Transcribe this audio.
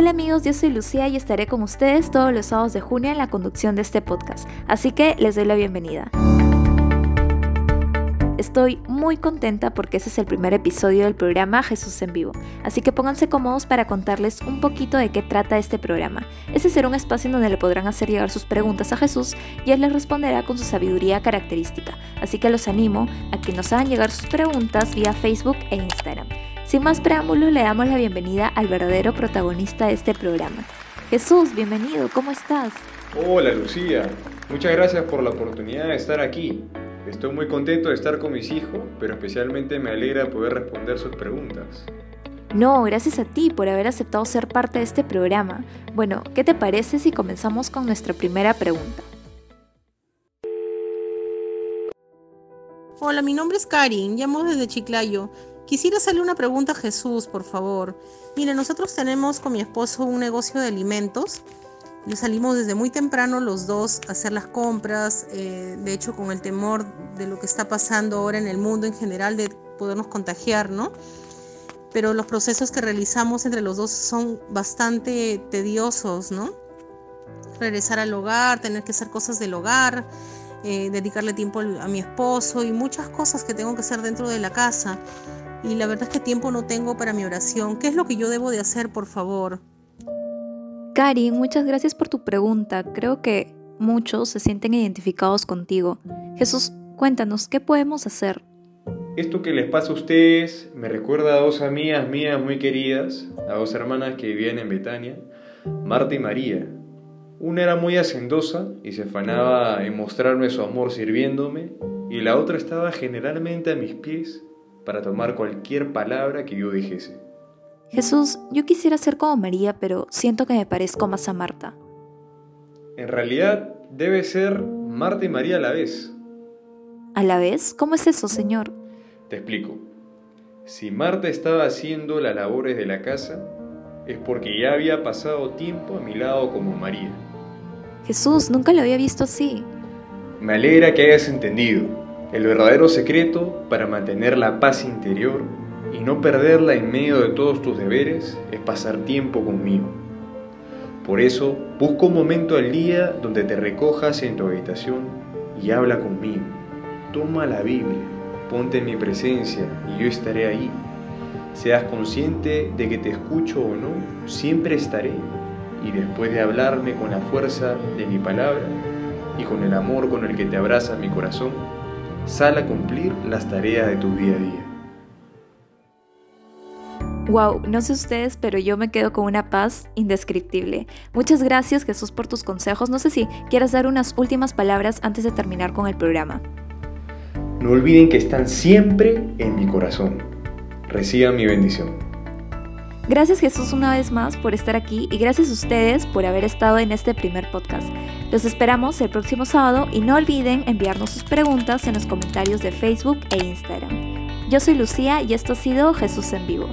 Hola amigos, yo soy Lucía y estaré con ustedes todos los sábados de junio en la conducción de este podcast, así que les doy la bienvenida. Estoy muy contenta porque ese es el primer episodio del programa Jesús en Vivo, así que pónganse cómodos para contarles un poquito de qué trata este programa. Ese será un espacio en donde le podrán hacer llegar sus preguntas a Jesús y él les responderá con su sabiduría característica, así que los animo a que nos hagan llegar sus preguntas vía Facebook e Instagram. Sin más preámbulos, le damos la bienvenida al verdadero protagonista de este programa. Jesús, bienvenido, ¿cómo estás? Hola Lucía, muchas gracias por la oportunidad de estar aquí. Estoy muy contento de estar con mis hijos, pero especialmente me alegra poder responder sus preguntas. No, gracias a ti por haber aceptado ser parte de este programa. Bueno, ¿qué te parece si comenzamos con nuestra primera pregunta? Hola, mi nombre es Karin, llamo desde Chiclayo. Quisiera hacerle una pregunta a Jesús, por favor. Mire, nosotros tenemos con mi esposo un negocio de alimentos salimos desde muy temprano los dos a hacer las compras, eh, de hecho con el temor de lo que está pasando ahora en el mundo en general, de podernos contagiar, ¿no? Pero los procesos que realizamos entre los dos son bastante tediosos, ¿no? Regresar al hogar, tener que hacer cosas del hogar, eh, dedicarle tiempo a mi esposo y muchas cosas que tengo que hacer dentro de la casa. Y la verdad es que tiempo no tengo para mi oración. ¿Qué es lo que yo debo de hacer, por favor? Karin, muchas gracias por tu pregunta. Creo que muchos se sienten identificados contigo. Jesús, cuéntanos, ¿qué podemos hacer? Esto que les pasa a ustedes me recuerda a dos amigas mías muy queridas, a dos hermanas que vivían en Betania, Marta y María. Una era muy hacendosa y se afanaba en mostrarme su amor sirviéndome, y la otra estaba generalmente a mis pies para tomar cualquier palabra que yo dijese. Jesús, yo quisiera ser como María, pero siento que me parezco más a Marta. En realidad debe ser Marta y María a la vez. ¿A la vez? ¿Cómo es eso, Señor? Te explico. Si Marta estaba haciendo las labores de la casa, es porque ya había pasado tiempo a mi lado como María. Jesús, nunca lo había visto así. Me alegra que hayas entendido. El verdadero secreto para mantener la paz interior y no perderla en medio de todos tus deberes es pasar tiempo conmigo. Por eso, busca un momento al día donde te recojas en tu habitación y habla conmigo. Toma la Biblia, ponte en mi presencia y yo estaré ahí. Seas consciente de que te escucho o no, siempre estaré. Y después de hablarme con la fuerza de mi palabra y con el amor con el que te abraza mi corazón, sal a cumplir las tareas de tu día a día. Wow, no sé ustedes, pero yo me quedo con una paz indescriptible. Muchas gracias Jesús por tus consejos. No sé si quieras dar unas últimas palabras antes de terminar con el programa. No olviden que están siempre en mi corazón. Reciban mi bendición. Gracias Jesús una vez más por estar aquí y gracias a ustedes por haber estado en este primer podcast. Los esperamos el próximo sábado y no olviden enviarnos sus preguntas en los comentarios de Facebook e Instagram. Yo soy Lucía y esto ha sido Jesús en vivo.